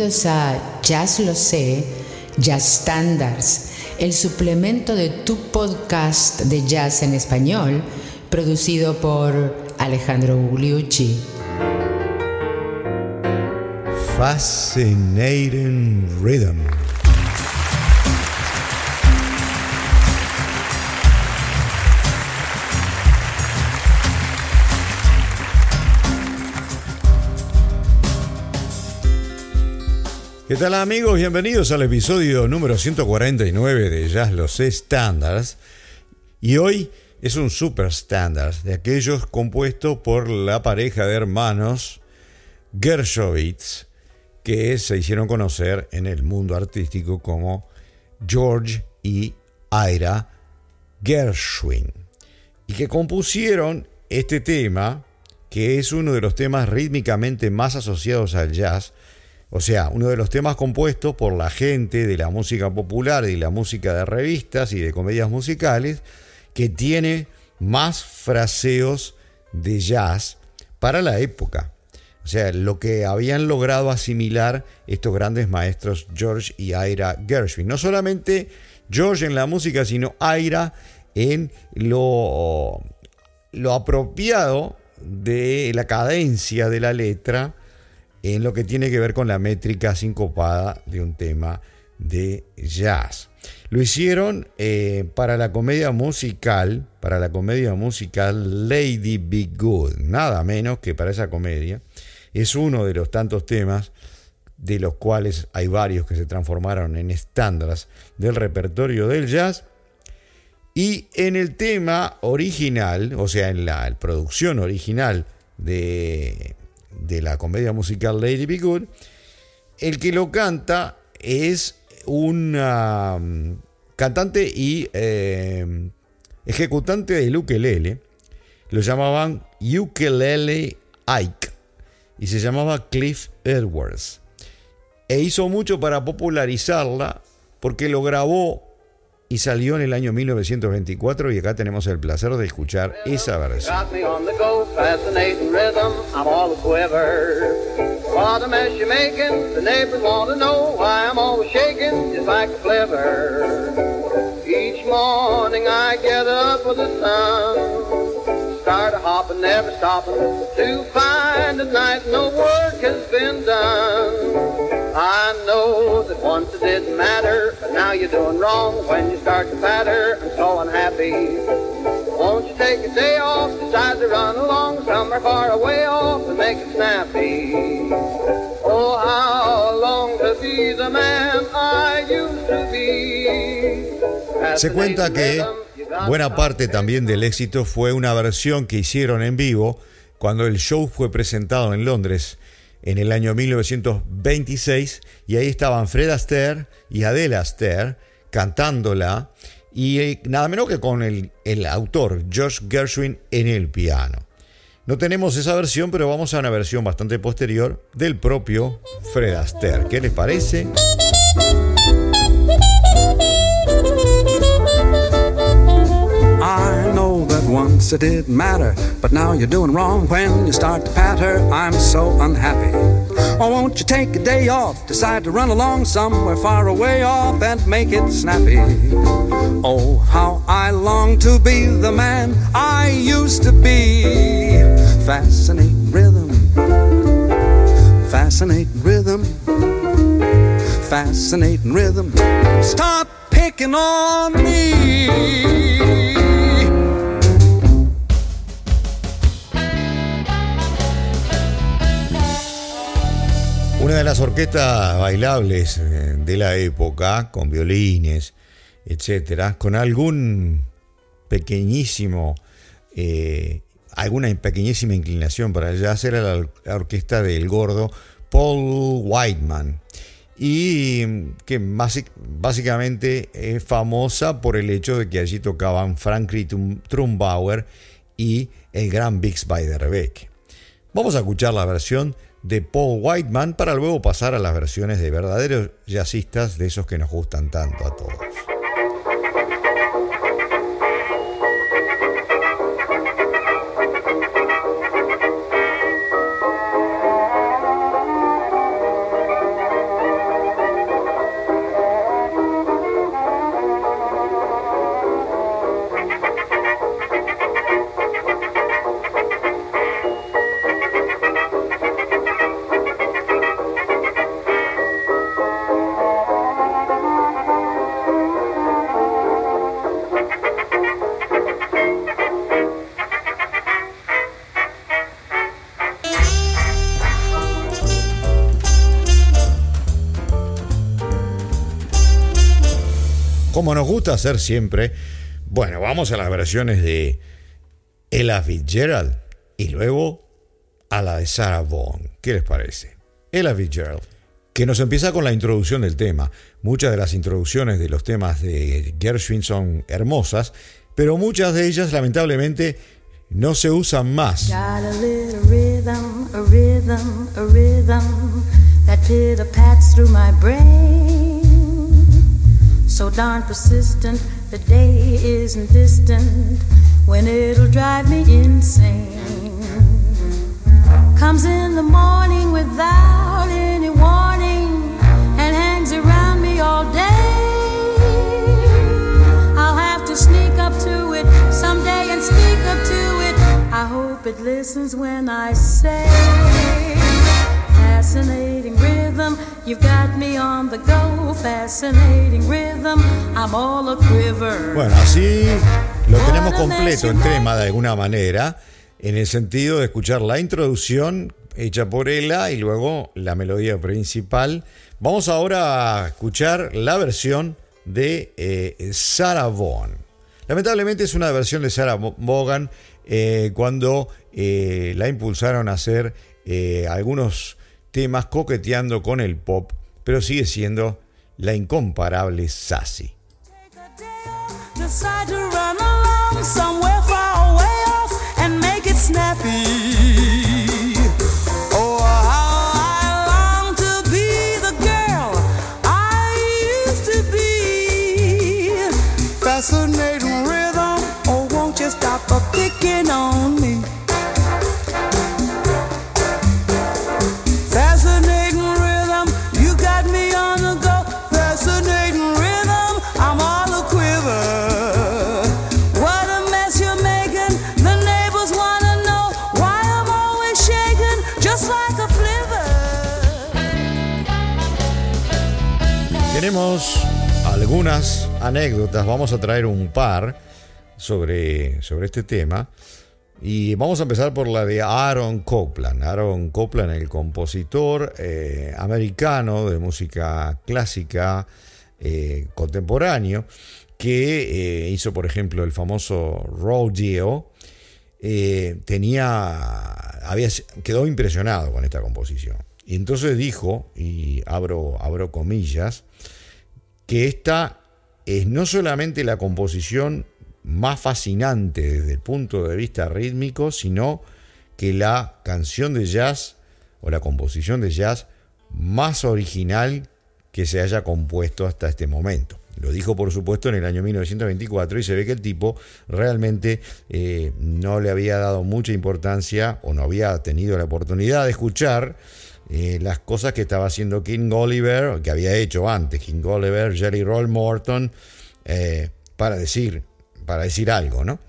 Bienvenidos a Jazz Lo Sé, Jazz Standards, el suplemento de tu podcast de jazz en español, producido por Alejandro Gugliucci. Fascinating Rhythm. ¿Qué tal amigos? Bienvenidos al episodio número 149 de Jazz Los Standards. Y hoy es un super standard de aquellos compuestos por la pareja de hermanos Gershowitz que se hicieron conocer en el mundo artístico como George y Ira Gershwin y que compusieron este tema que es uno de los temas rítmicamente más asociados al jazz o sea, uno de los temas compuestos por la gente de la música popular y la música de revistas y de comedias musicales que tiene más fraseos de jazz para la época. O sea, lo que habían logrado asimilar estos grandes maestros George y Ira Gershwin. No solamente George en la música, sino Ira en lo, lo apropiado de la cadencia de la letra en lo que tiene que ver con la métrica sincopada de un tema de jazz. Lo hicieron eh, para la comedia musical, para la comedia musical Lady Be Good, nada menos que para esa comedia. Es uno de los tantos temas de los cuales hay varios que se transformaron en estándares del repertorio del jazz. Y en el tema original, o sea, en la producción original de de la comedia musical Lady Be Good, el que lo canta es un um, cantante y eh, ejecutante de ukelele. Lo llamaban Ukulele Ike y se llamaba Cliff Edwards. E hizo mucho para popularizarla porque lo grabó y salió en el año 1924 y acá tenemos el placer de escuchar esa versión. Each morning I get up with the sun, start a hopping, never stopping, to find a night no work has been done. I know that once it didn't matter, but now you're doing wrong when you start to patter. I'm so unhappy. Won't you take a day off, decide to run along somewhere far away off and make it snappy? Oh, how long to be the man I used to be. Se cuenta que buena parte también del éxito fue una versión que hicieron en vivo cuando el show fue presentado en Londres en el año 1926 y ahí estaban Fred Astaire y Adele Astaire cantándola y eh, nada menos que con el, el autor Josh Gershwin en el piano. No tenemos esa versión, pero vamos a una versión bastante posterior del propio Fred Astaire. ¿Qué les parece? Once it didn't matter, but now you're doing wrong when you start to patter. I'm so unhappy. Oh, won't you take a day off, decide to run along somewhere far away off and make it snappy? Oh, how I long to be the man I used to be. Fascinating rhythm, fascinating rhythm, fascinating rhythm. Stop picking on me. Una de las orquestas bailables eh, de la época, con violines, etcétera, con algún pequeñísimo, eh, alguna pequeñísima inclinación para el era la, orquesta del gordo Paul Whiteman y que básicamente es famosa por el hecho de que allí tocaban Frankie Trumbauer y el gran Bix Beiderbecke. Vamos a escuchar la versión de Paul Whiteman para luego pasar a las versiones de verdaderos jazzistas de esos que nos gustan tanto a todos. Como nos gusta hacer siempre, bueno, vamos a las versiones de Ella Fitzgerald y luego a la de Sarah Vaughan. ¿Qué les parece? Ella Fitzgerald, que nos empieza con la introducción del tema. Muchas de las introducciones de los temas de Gershwin son hermosas, pero muchas de ellas lamentablemente no se usan más. So darn persistent, the day isn't distant when it'll drive me insane. Comes in the morning without any warning and hangs around me all day. I'll have to sneak up to it someday and speak up to it. I hope it listens when I say, Fascinating rhythm, you've got me on the go. Fascinating rhythm, I'm all a quiver. Bueno, así lo tenemos completo en tema de alguna manera, en el sentido de escuchar la introducción hecha por ella y luego la melodía principal. Vamos ahora a escuchar la versión de eh, Sarah Vaughan. Lamentablemente es una versión de Sarah Vaughan eh, cuando eh, la impulsaron a hacer algunos temas coqueteando con el pop, pero sigue siendo la incomparable Sassy. Tenemos algunas anécdotas, vamos a traer un par sobre, sobre este tema. Y vamos a empezar por la de Aaron Copland. Aaron Copland, el compositor eh, americano de música clásica eh, contemporáneo, que eh, hizo, por ejemplo, el famoso Rodeo, eh, tenía, había, quedó impresionado con esta composición. Y entonces dijo, y abro, abro comillas, que esta es no solamente la composición más fascinante desde el punto de vista rítmico, sino que la canción de jazz o la composición de jazz más original que se haya compuesto hasta este momento. Lo dijo, por supuesto, en el año 1924 y se ve que el tipo realmente eh, no le había dado mucha importancia o no había tenido la oportunidad de escuchar eh, las cosas que estaba haciendo King Oliver, que había hecho antes, King Oliver, Jerry Roll Morton, eh, para decir, para decir algo, ¿no?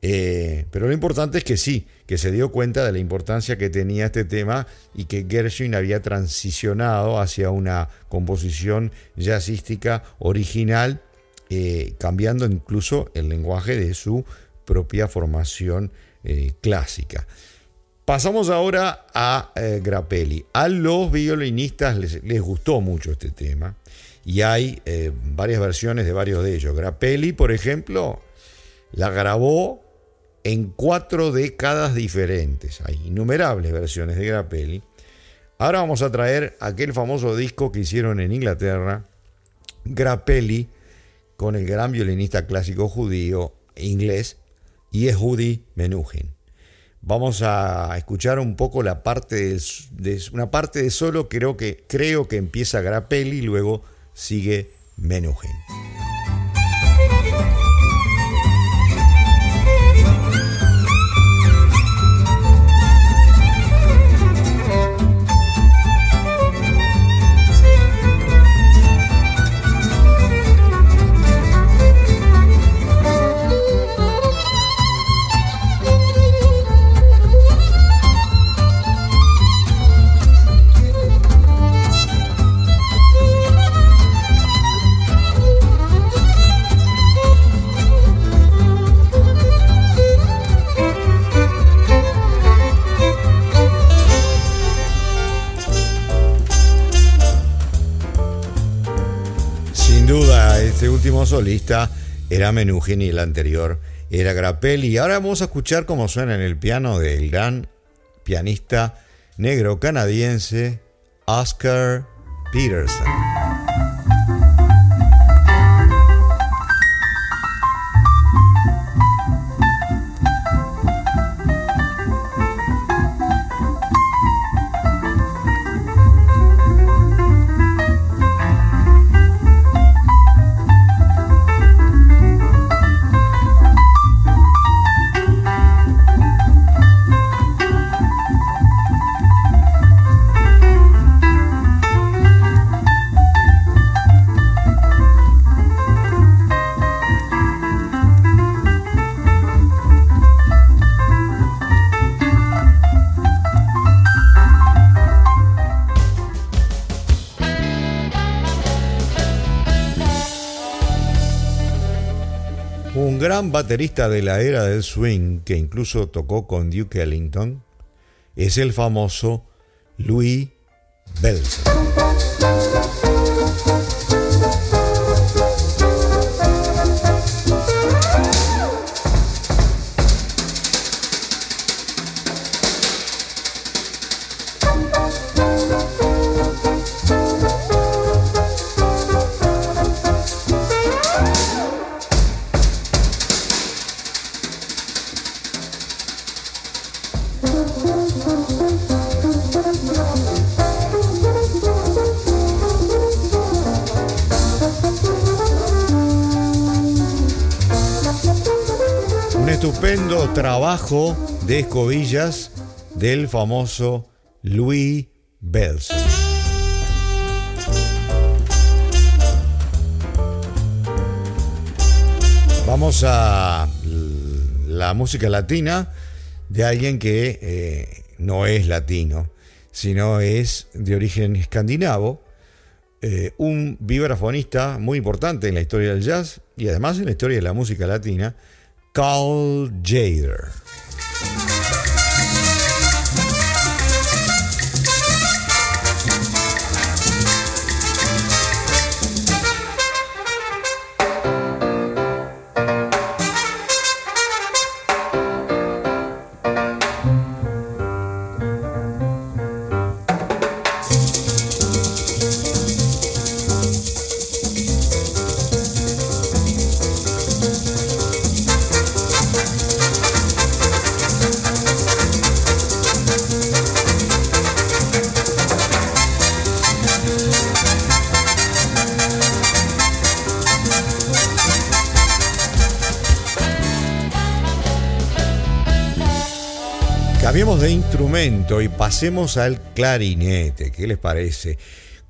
Eh, pero lo importante es que sí, que se dio cuenta de la importancia que tenía este tema y que Gershwin había transicionado hacia una composición jazzística original, cambiando incluso el lenguaje de su propia formación clásica. Pasamos ahora a eh, Grappelli. A los violinistas les, les, gustó mucho este tema y hay eh, varias versiones de varios de ellos. Grappelli, por ejemplo, la grabó en cuatro décadas diferentes. Hay innumerables versiones de Grappelli. Ahora vamos a traer aquel famoso disco que hicieron en Inglaterra, Grappelli, con el gran violinista clásico judío inglés Yehudi Menuhin. Vamos a escuchar un poco la parte de, una parte de solo, creo que, creo que empieza Grappelli y luego sigue Menuhin. Era Menuhin y el anterior era Grappelli. Y ahora vamos a escuchar cómo suena en el piano del gran pianista negro canadiense Oscar Peterson. Gran baterista de la era del swing, que incluso tocó con Duke Ellington, es el famoso Louis Bellson. trabajo de escobillas del famoso Louis Belson. Vamos a la música latina de alguien que eh, no es latino, sino es de origen escandinavo, eh, un vibrafonista muy importante en la historia del jazz y además en la historia de la música latina, Carl Jader. De instrumento y pasemos al clarinete. ¿Qué les parece?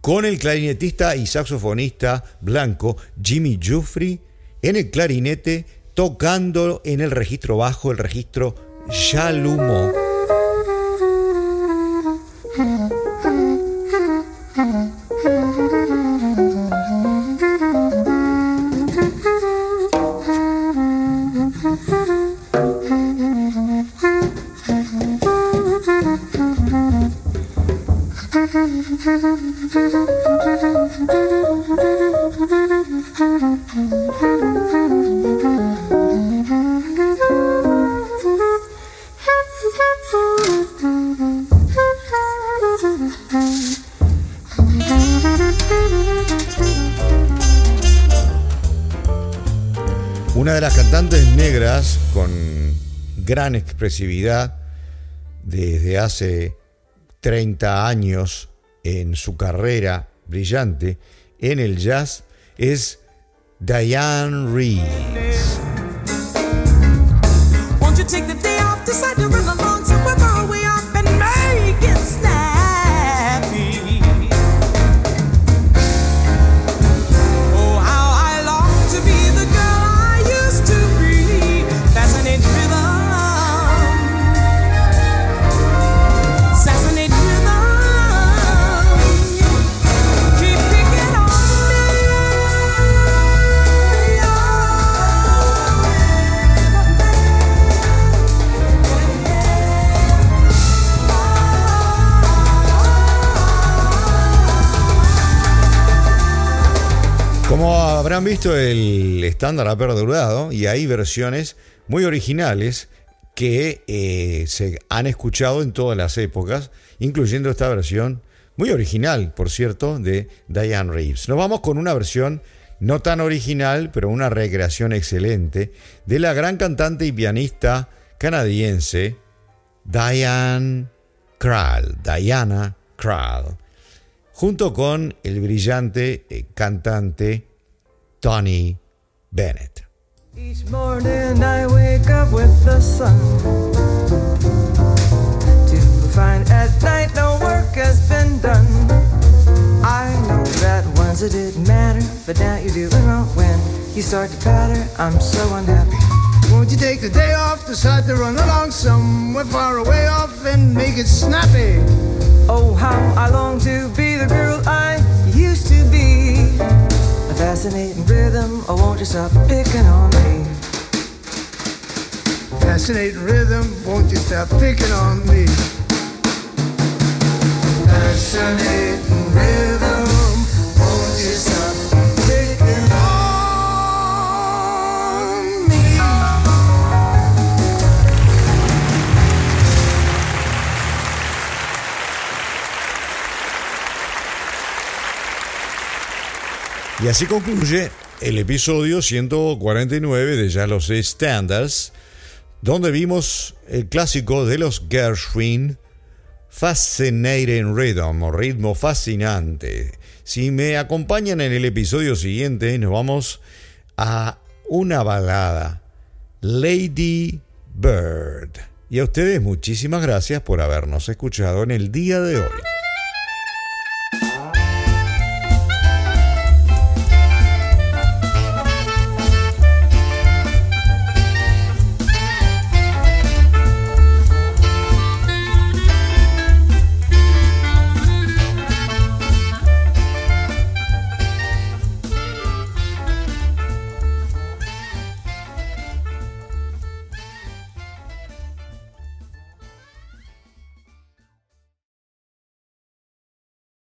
Con el clarinetista y saxofonista blanco Jimmy Jufrey en el clarinete tocando en el registro bajo, el registro Chalumeau. Una de las cantantes negras con gran expresividad desde hace 30 años en su carrera brillante en el jazz es Diane Reeves. Visto el estándar ha perdurado y hay versiones muy originales que eh, se han escuchado en todas las épocas, incluyendo esta versión muy original, por cierto, de Diane Reeves. Nos vamos con una versión no tan original, pero una recreación excelente de la gran cantante y pianista canadiense Diane Krall, Diana Krall, junto con el brillante eh, cantante Tony Bennett. Each morning I wake up with the sun to find at night no work has been done. I know that once it didn't matter, but now you're doing wrong when you start to patter. I'm so unhappy. Won't you take the day off, decide to run along somewhere far away off and make it snappy? Oh, how I long to be the girl I used to be. Fascinating rhythm, oh, won't you stop picking on me? Fascinating rhythm, won't you stop picking on me? Fascinating rhythm, won't you stop Y así concluye el episodio 149 de Ya los Standards, donde vimos el clásico de los Gershwin, Fascinating Rhythm, o ritmo fascinante. Si me acompañan en el episodio siguiente, nos vamos a una balada, Lady Bird. Y a ustedes muchísimas gracias por habernos escuchado en el día de hoy.